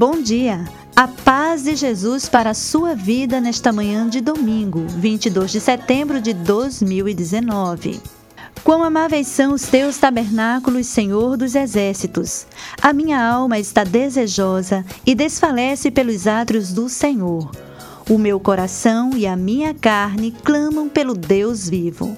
Bom dia! A paz de Jesus para a sua vida nesta manhã de domingo, 22 de setembro de 2019. Quão amáveis são os teus tabernáculos, Senhor dos exércitos! A minha alma está desejosa e desfalece pelos átrios do Senhor. O meu coração e a minha carne clamam pelo Deus vivo.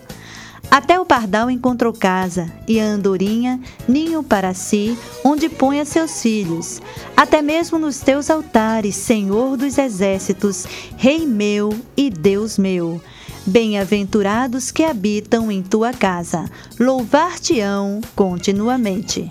Até o pardal encontrou casa, e a andorinha ninho para si, onde põe a seus filhos. Até mesmo nos teus altares, Senhor dos exércitos, Rei meu e Deus meu. Bem-aventurados que habitam em tua casa, louvar-te-ão continuamente.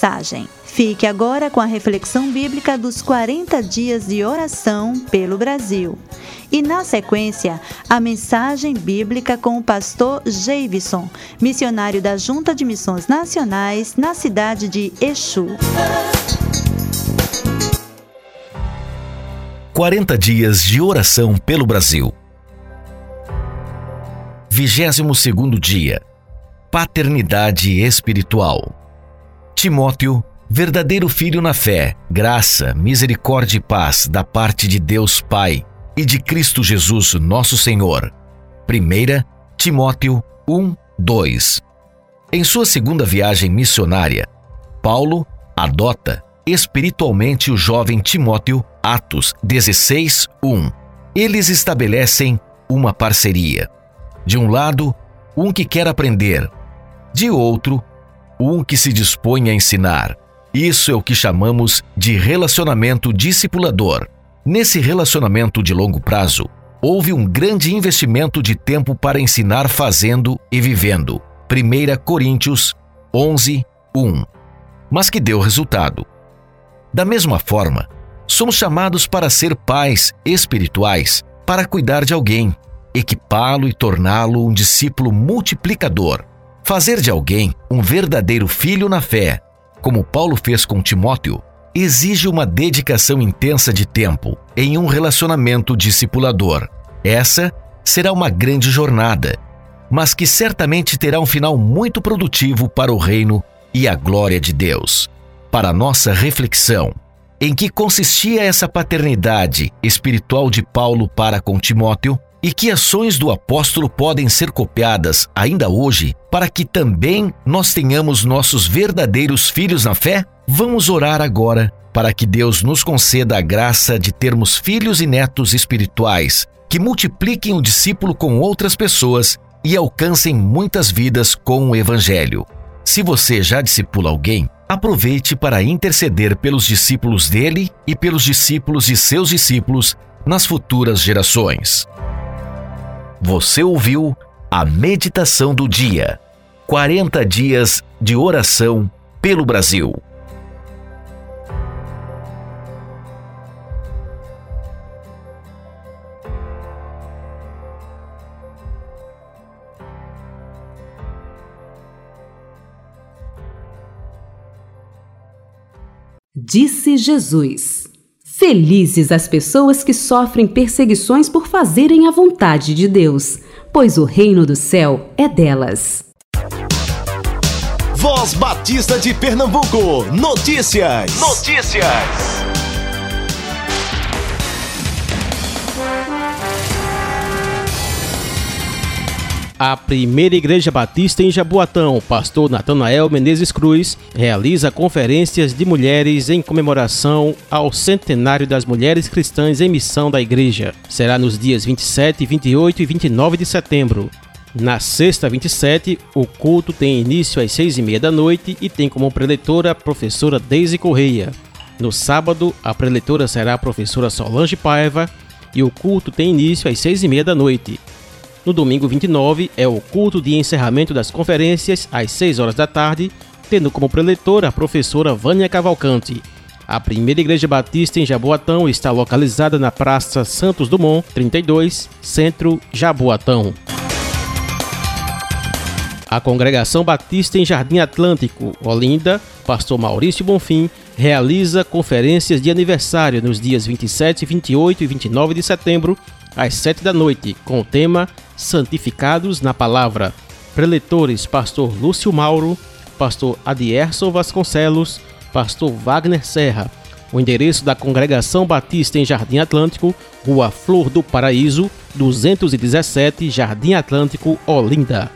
Mensagem. Fique agora com a reflexão bíblica dos 40 dias de oração pelo Brasil. E na sequência, a mensagem bíblica com o pastor Javison, missionário da Junta de Missões Nacionais na cidade de Exu. 40 dias de oração pelo Brasil. 22 dia Paternidade espiritual. Timóteo, verdadeiro filho na fé, graça, misericórdia e paz da parte de Deus Pai e de Cristo Jesus, nosso Senhor. 1 Timóteo 1, 2. Em sua segunda viagem missionária, Paulo adota espiritualmente o jovem Timóteo, Atos 16, 1. Eles estabelecem uma parceria. De um lado, um que quer aprender, de outro, um que se dispõe a ensinar. Isso é o que chamamos de relacionamento discipulador. Nesse relacionamento de longo prazo, houve um grande investimento de tempo para ensinar fazendo e vivendo. 1 Coríntios 11, 1. Mas que deu resultado. Da mesma forma, somos chamados para ser pais espirituais, para cuidar de alguém. equipá-lo e torná-lo um discípulo multiplicador. Fazer de alguém um verdadeiro filho na fé, como Paulo fez com Timóteo, exige uma dedicação intensa de tempo em um relacionamento discipulador. Essa será uma grande jornada, mas que certamente terá um final muito produtivo para o reino e a glória de Deus. Para nossa reflexão, em que consistia essa paternidade espiritual de Paulo para com Timóteo e que ações do apóstolo podem ser copiadas ainda hoje para que também nós tenhamos nossos verdadeiros filhos na fé? Vamos orar agora para que Deus nos conceda a graça de termos filhos e netos espirituais que multipliquem o discípulo com outras pessoas e alcancem muitas vidas com o Evangelho. Se você já discipula alguém, aproveite para interceder pelos discípulos dele e pelos discípulos de seus discípulos nas futuras gerações. Você ouviu a meditação do dia. 40 dias de oração pelo Brasil. Disse Jesus: Felizes as pessoas que sofrem perseguições por fazerem a vontade de Deus, pois o reino do céu é delas. Voz Batista de Pernambuco. Notícias. Notícias. A primeira igreja batista em Jaboatão, pastor Natanael Menezes Cruz, realiza conferências de mulheres em comemoração ao centenário das mulheres cristãs em missão da igreja. Será nos dias 27, 28 e 29 de setembro. Na sexta 27, o culto tem início às seis e meia da noite e tem como preletora a professora Deise Correia. No sábado, a preletora será a professora Solange Paiva e o culto tem início às seis e meia da noite. No domingo 29 é o culto de encerramento das conferências às 6 horas da tarde, tendo como preletora a professora Vânia Cavalcante. A primeira igreja batista em Jaboatão está localizada na Praça Santos Dumont, 32, Centro Jaboatão. A Congregação Batista em Jardim Atlântico, Olinda, pastor Maurício Bonfim, realiza conferências de aniversário nos dias 27, 28 e 29 de setembro, às 7 da noite, com o tema santificados na palavra. Preletores: Pastor Lúcio Mauro, Pastor Adierson Vasconcelos, Pastor Wagner Serra. O endereço da Congregação Batista em Jardim Atlântico, Rua Flor do Paraíso, 217, Jardim Atlântico, Olinda.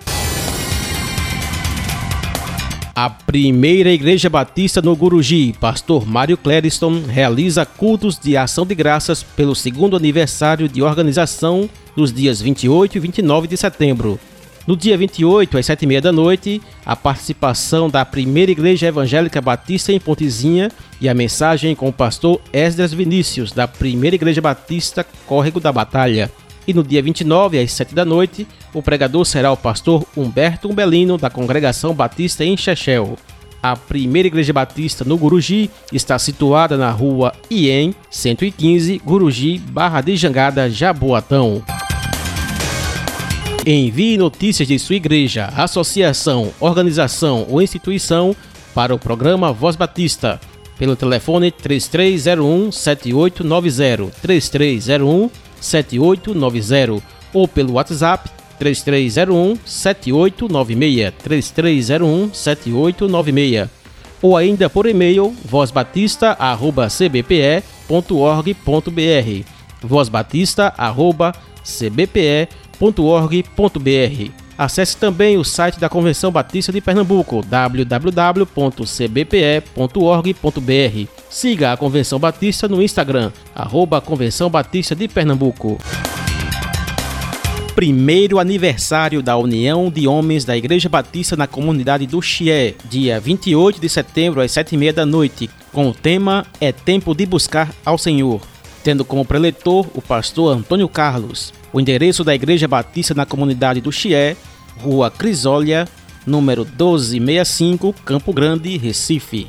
A primeira Igreja Batista no Guruji, pastor Mário Clériston, realiza cultos de ação de graças pelo segundo aniversário de organização dos dias 28 e 29 de setembro. No dia 28, às 7h30 da noite, a participação da primeira Igreja Evangélica Batista em Pontezinha e a mensagem com o pastor Esdras Vinícius, da primeira Igreja Batista Córrego da Batalha. E no dia 29, às 7 da noite, o pregador será o pastor Humberto Umbelino, da Congregação Batista em Chechel. A primeira igreja batista no Guruji está situada na rua IEM 115, Guruji, Barra de Jangada, Jaboatão. Envie notícias de sua igreja, associação, organização ou instituição para o programa Voz Batista pelo telefone 3301 7890 3301 7890 ou pelo WhatsApp 3301 7896 3301 7896 ou ainda por e-mail vozbatista@cbpe.org.br vozbatista@cbpe.org.br Acesse também o site da Convenção Batista de Pernambuco, www.cbpe.org.br. Siga a Convenção Batista no Instagram, arroba Convenção Batista de Pernambuco. Primeiro aniversário da União de Homens da Igreja Batista na comunidade do Chié, dia 28 de setembro às 7h30 da noite, com o tema É Tempo de Buscar ao Senhor, tendo como preletor o pastor Antônio Carlos. O endereço da Igreja Batista na comunidade do Chié, Rua Crisólia, número 1265, Campo Grande, Recife.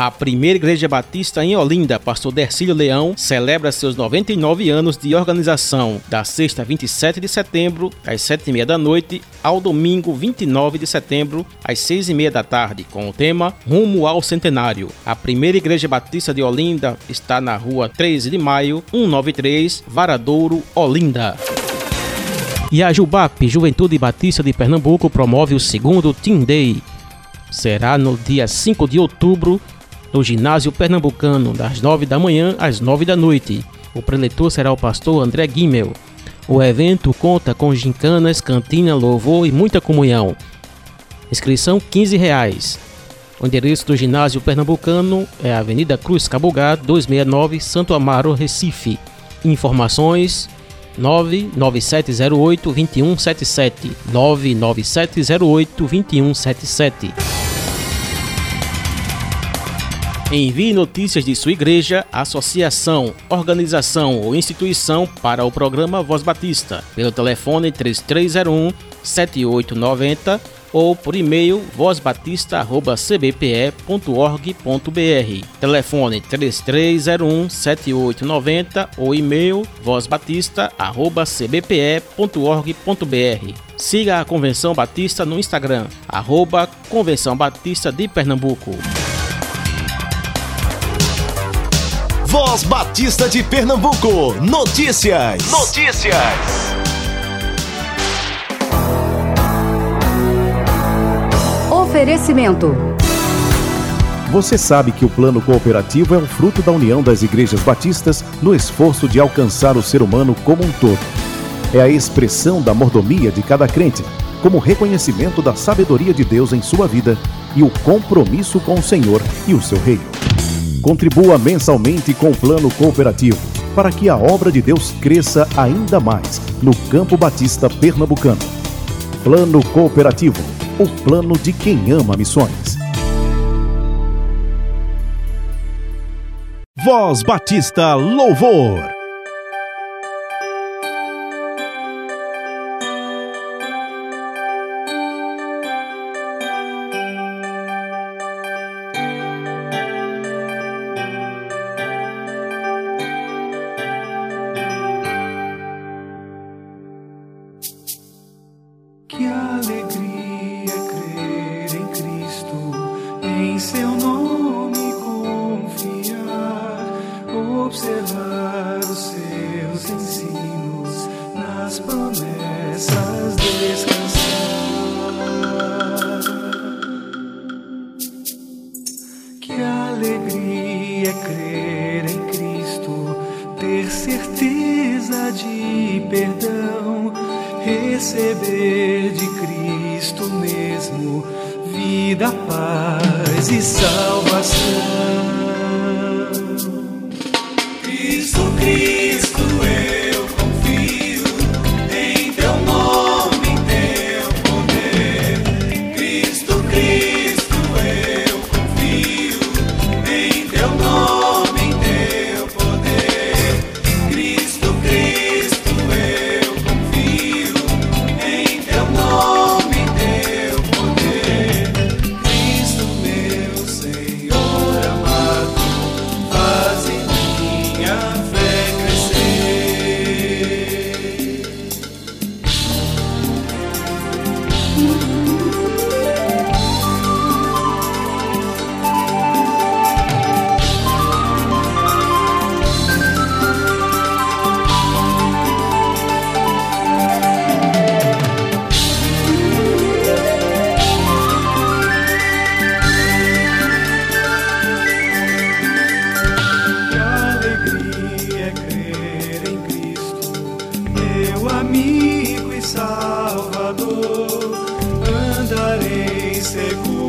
A primeira igreja batista em Olinda, pastor Dercílio Leão, celebra seus 99 anos de organização, da sexta 27 de setembro, às 7h30 da noite, ao domingo 29 de setembro, às 6h30 da tarde, com o tema Rumo ao Centenário. A primeira igreja batista de Olinda está na rua 13 de maio, 193, Varadouro, Olinda. E a Jubap, Juventude Batista de Pernambuco, promove o segundo Team Day. Será no dia 5 de outubro no ginásio pernambucano, das 9 da manhã às 9 da noite. O preletor será o pastor André Guimel. O evento conta com gincanas, cantina, louvor e muita comunhão. Inscrição 15 reais. O endereço do ginásio pernambucano é Avenida Cruz Cabugá, 269, Santo Amaro, Recife. Informações 99708 2177 99708 2177 Envie notícias de sua igreja, associação, organização ou instituição para o programa Voz Batista pelo telefone 3301 7890 ou por e-mail vozbatista@cbpe.org.br. Telefone 3301 7890 ou e-mail vozbatista@cbpe.org.br. Siga a Convenção Batista no Instagram, arroba Convenção Batista de Pernambuco. Voz Batista de Pernambuco. Notícias. Notícias. Oferecimento. Você sabe que o plano cooperativo é um fruto da união das igrejas batistas no esforço de alcançar o ser humano como um todo. É a expressão da mordomia de cada crente, como reconhecimento da sabedoria de Deus em sua vida e o compromisso com o Senhor e o seu reino. Contribua mensalmente com o plano cooperativo para que a obra de Deus cresça ainda mais no Campo Batista Pernambucano. Plano Cooperativo o plano de quem ama missões. Voz Batista Louvor. andarei seguro.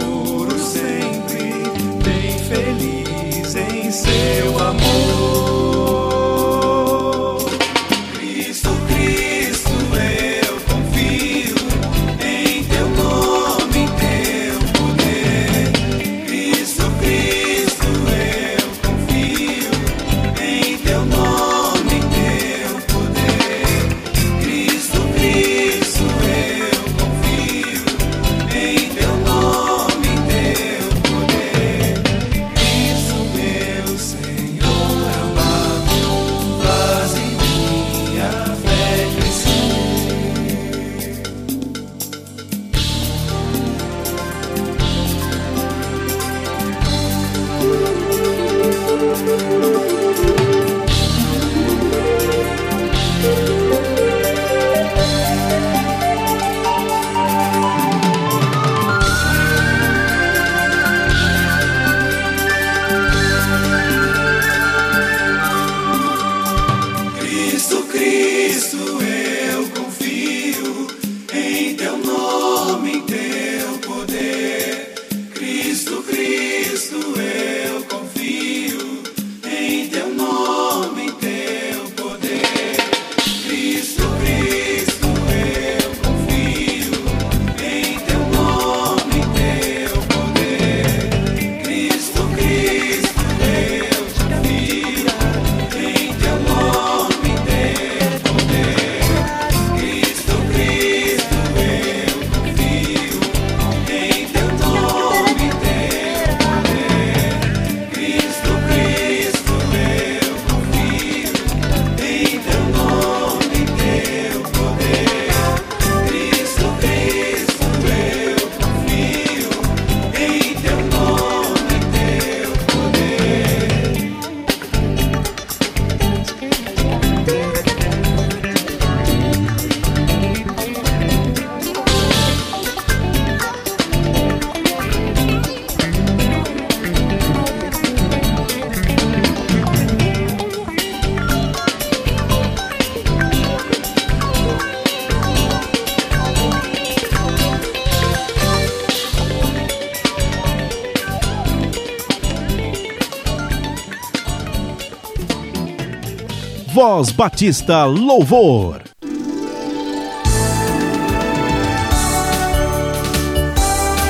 Voz Batista Louvor.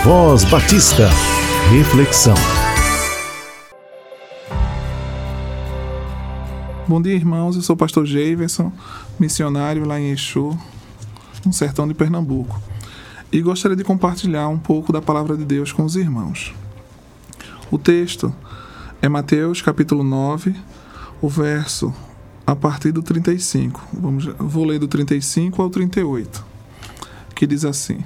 Voz Batista Reflexão. Bom dia, irmãos. Eu sou o pastor Javerson, missionário lá em Exu, no sertão de Pernambuco. E gostaria de compartilhar um pouco da palavra de Deus com os irmãos. O texto é Mateus capítulo 9, o verso a partir do 35. Vamos, vou ler do 35 ao 38, que diz assim: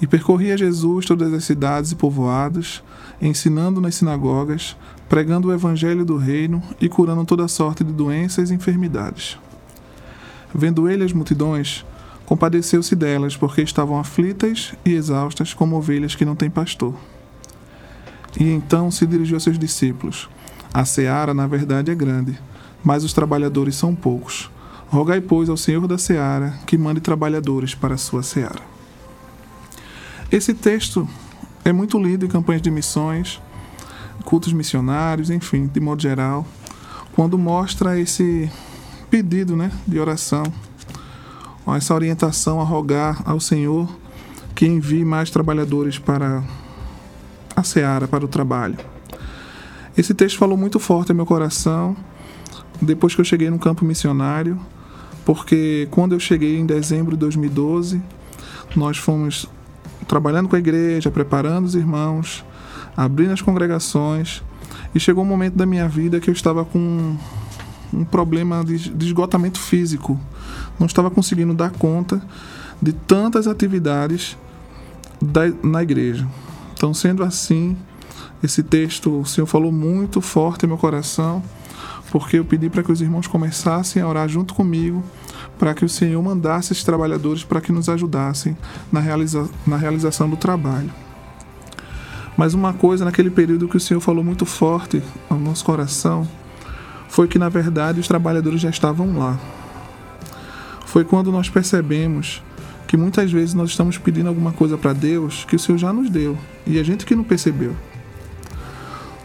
E percorria Jesus todas as cidades e povoados, ensinando nas sinagogas, pregando o evangelho do reino e curando toda sorte de doenças e enfermidades. Vendo ele as multidões, compadeceu-se delas, porque estavam aflitas e exaustas como ovelhas que não têm pastor. E então se dirigiu a seus discípulos: A seara, na verdade, é grande mas os trabalhadores são poucos. Rogai, pois, ao Senhor da seara que mande trabalhadores para a sua seara. Esse texto é muito lido em campanhas de missões, cultos missionários, enfim, de modo geral, quando mostra esse pedido né, de oração, essa orientação a rogar ao Senhor que envie mais trabalhadores para a seara, para o trabalho. Esse texto falou muito forte ao meu coração depois que eu cheguei no campo missionário, porque quando eu cheguei em dezembro de 2012, nós fomos trabalhando com a igreja, preparando os irmãos, abrindo as congregações, e chegou um momento da minha vida que eu estava com um problema de, esgotamento físico. Não estava conseguindo dar conta de tantas atividades da, na igreja. Então, sendo assim, esse texto o Senhor falou muito forte no meu coração porque eu pedi para que os irmãos começassem a orar junto comigo, para que o Senhor mandasse esses trabalhadores para que nos ajudassem na, realiza na realização do trabalho. Mas uma coisa naquele período que o Senhor falou muito forte ao nosso coração foi que, na verdade, os trabalhadores já estavam lá. Foi quando nós percebemos que muitas vezes nós estamos pedindo alguma coisa para Deus que o Senhor já nos deu e a gente que não percebeu.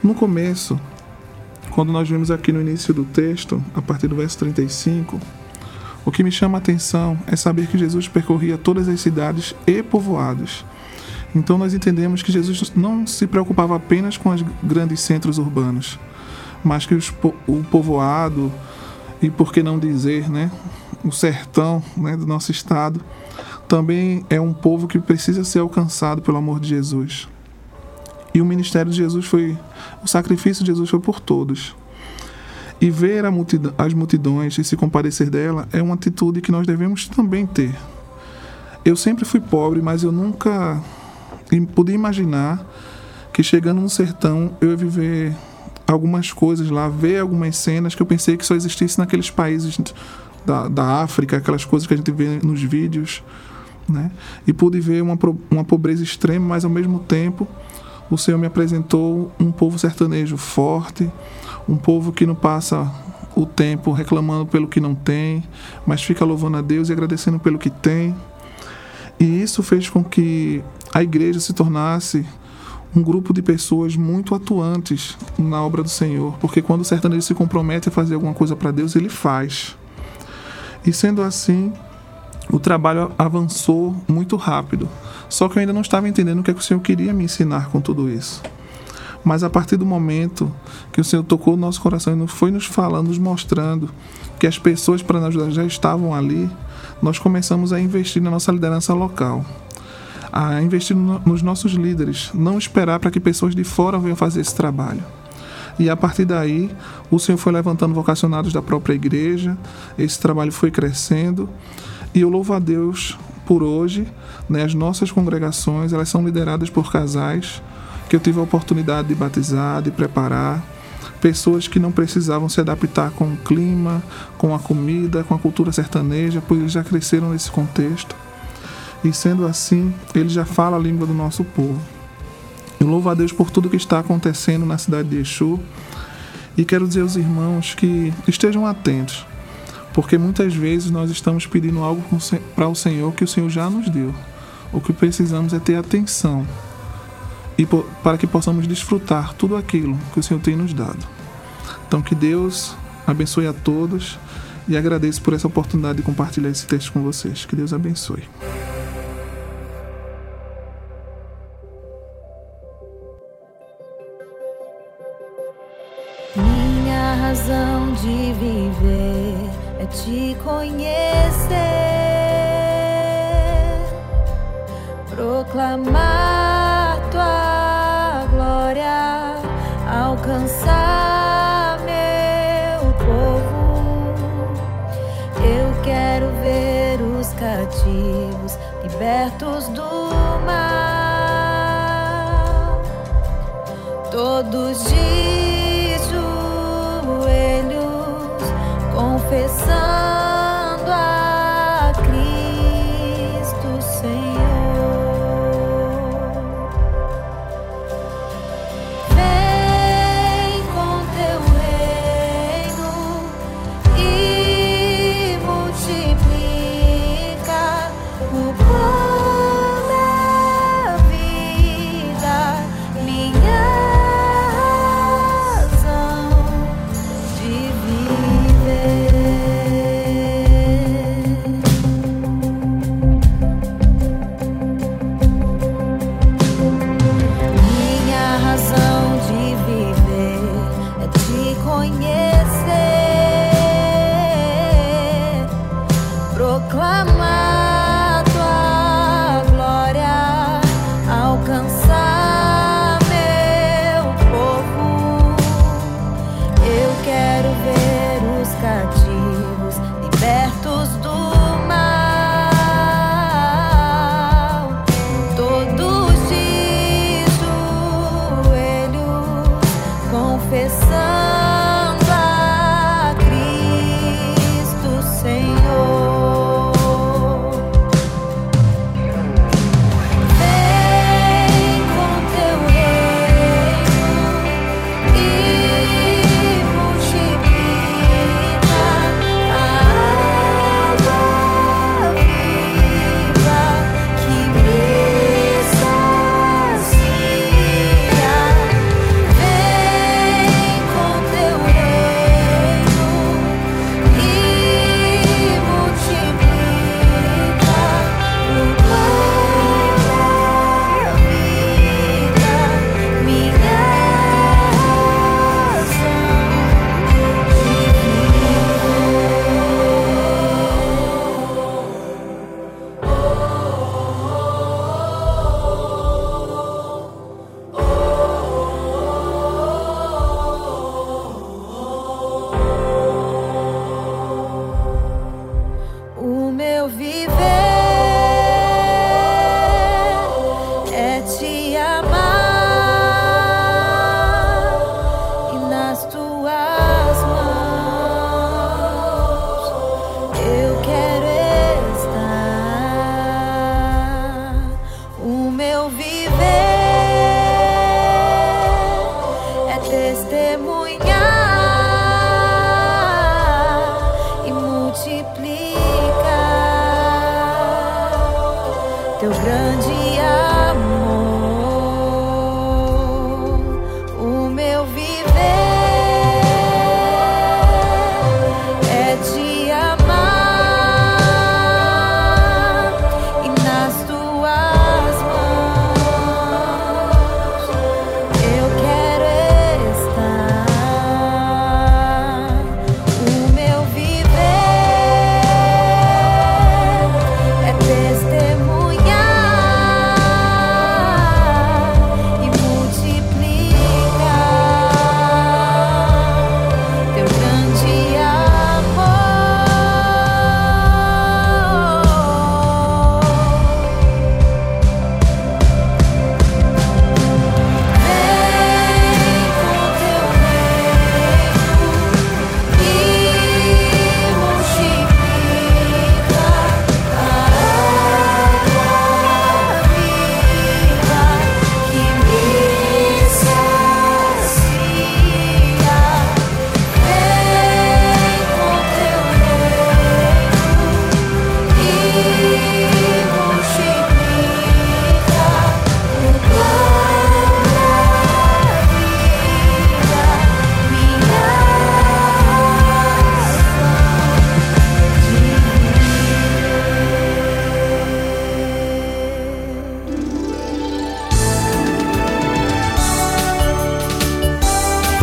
No começo, quando nós vimos aqui no início do texto, a partir do verso 35, o que me chama a atenção é saber que Jesus percorria todas as cidades e povoados. Então nós entendemos que Jesus não se preocupava apenas com os grandes centros urbanos, mas que os, o povoado e por que não dizer, né, o sertão, né, do nosso estado, também é um povo que precisa ser alcançado pelo amor de Jesus. E o ministério de Jesus foi, o sacrifício de Jesus foi por todos. E ver multidão, as multidões e se compadecer dela é uma atitude que nós devemos também ter. Eu sempre fui pobre, mas eu nunca podia imaginar que chegando no sertão eu ia viver algumas coisas lá, ver algumas cenas que eu pensei que só existisse naqueles países da, da África, aquelas coisas que a gente vê nos vídeos, né? E pude ver uma, uma pobreza extrema, mas ao mesmo tempo o Senhor me apresentou um povo sertanejo forte, um povo que não passa o tempo reclamando pelo que não tem, mas fica louvando a Deus e agradecendo pelo que tem. E isso fez com que a igreja se tornasse um grupo de pessoas muito atuantes na obra do Senhor, porque quando o sertanejo se compromete a fazer alguma coisa para Deus, ele faz. E sendo assim, o trabalho avançou muito rápido. Só que eu ainda não estava entendendo o que, é que o Senhor queria me ensinar com tudo isso. Mas a partir do momento que o Senhor tocou o nosso coração e foi nos falando, nos mostrando que as pessoas para nos ajudar já estavam ali, nós começamos a investir na nossa liderança local. A investir nos nossos líderes, não esperar para que pessoas de fora venham fazer esse trabalho. E a partir daí, o Senhor foi levantando vocacionados da própria igreja, esse trabalho foi crescendo. E eu louvo a Deus por hoje, né, as nossas congregações, elas são lideradas por casais que eu tive a oportunidade de batizar, de preparar, pessoas que não precisavam se adaptar com o clima, com a comida, com a cultura sertaneja, pois eles já cresceram nesse contexto. E sendo assim, ele já fala a língua do nosso povo. Eu louvo a Deus por tudo que está acontecendo na cidade de Exu. E quero dizer aos irmãos que estejam atentos, porque muitas vezes nós estamos pedindo algo para o Senhor que o Senhor já nos deu. O que precisamos é ter atenção e para que possamos desfrutar tudo aquilo que o Senhor tem nos dado. Então, que Deus abençoe a todos e agradeço por essa oportunidade de compartilhar esse texto com vocês. Que Deus abençoe. conheço.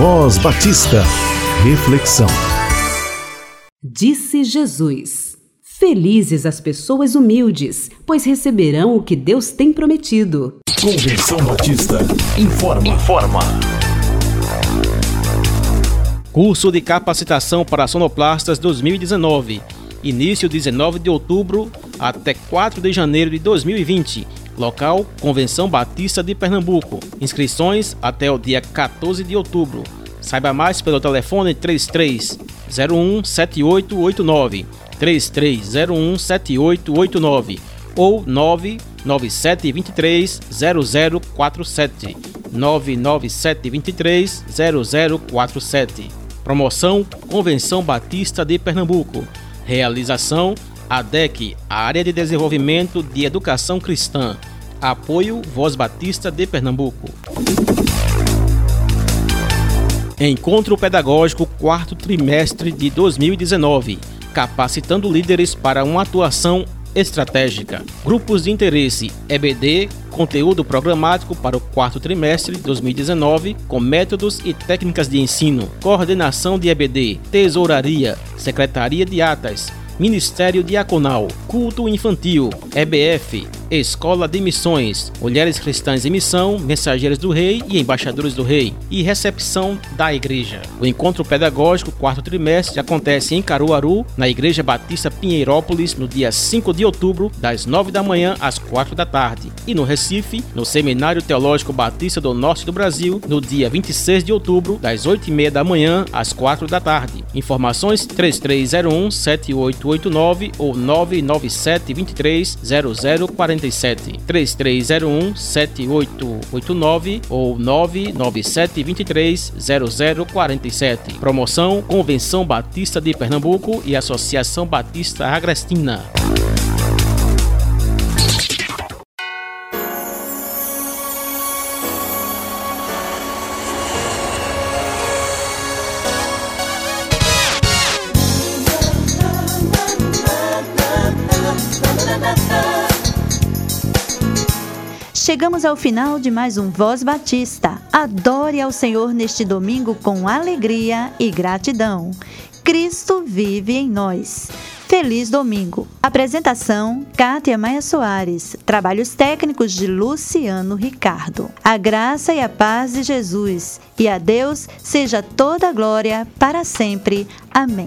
Voz Batista. Reflexão. Disse Jesus: Felizes as pessoas humildes, pois receberão o que Deus tem prometido. Convenção Batista informa. Informa. Curso de capacitação para sonoplastas 2019. Início 19 de outubro até 4 de janeiro de 2020. Local: Convenção Batista de Pernambuco. Inscrições até o dia 14 de outubro. Saiba mais pelo telefone 33 01 7889 3301 7889 ou 99723 0047 99723 0047 Promoção Convenção Batista de Pernambuco. Realização ADEC, Área de Desenvolvimento de Educação Cristã. Apoio Voz Batista de Pernambuco. Encontro Pedagógico quarto trimestre de 2019, capacitando líderes para uma atuação estratégica. Grupos de interesse EBD, conteúdo programático para o quarto trimestre de 2019, com métodos e técnicas de ensino, coordenação de EBD, tesouraria, secretaria de atas, Ministério Diaconal, Culto Infantil, EBF, Escola de Missões, Mulheres Cristãs em Missão, Mensageiros do Rei e Embaixadores do Rei, e Recepção da Igreja. O encontro pedagógico quarto trimestre acontece em Caruaru, na Igreja Batista Pinheirópolis, no dia 5 de outubro, das 9 da manhã às 4 da tarde, e no Recife, no Seminário Teológico Batista do Norte do Brasil, no dia 26 de outubro, das 8 e meia da manhã às 4 da tarde. Informações 3301 7889 ou 997 23 0047 3301 7889 ou 997 23 0047 Promoção Convenção Batista de Pernambuco e Associação Batista Agrestina Chegamos ao final de mais um Voz Batista. Adore ao Senhor neste domingo com alegria e gratidão. Cristo vive em nós. Feliz domingo. Apresentação: Kátia Maia Soares. Trabalhos técnicos de Luciano Ricardo. A graça e a paz de Jesus e a Deus seja toda a glória para sempre. Amém.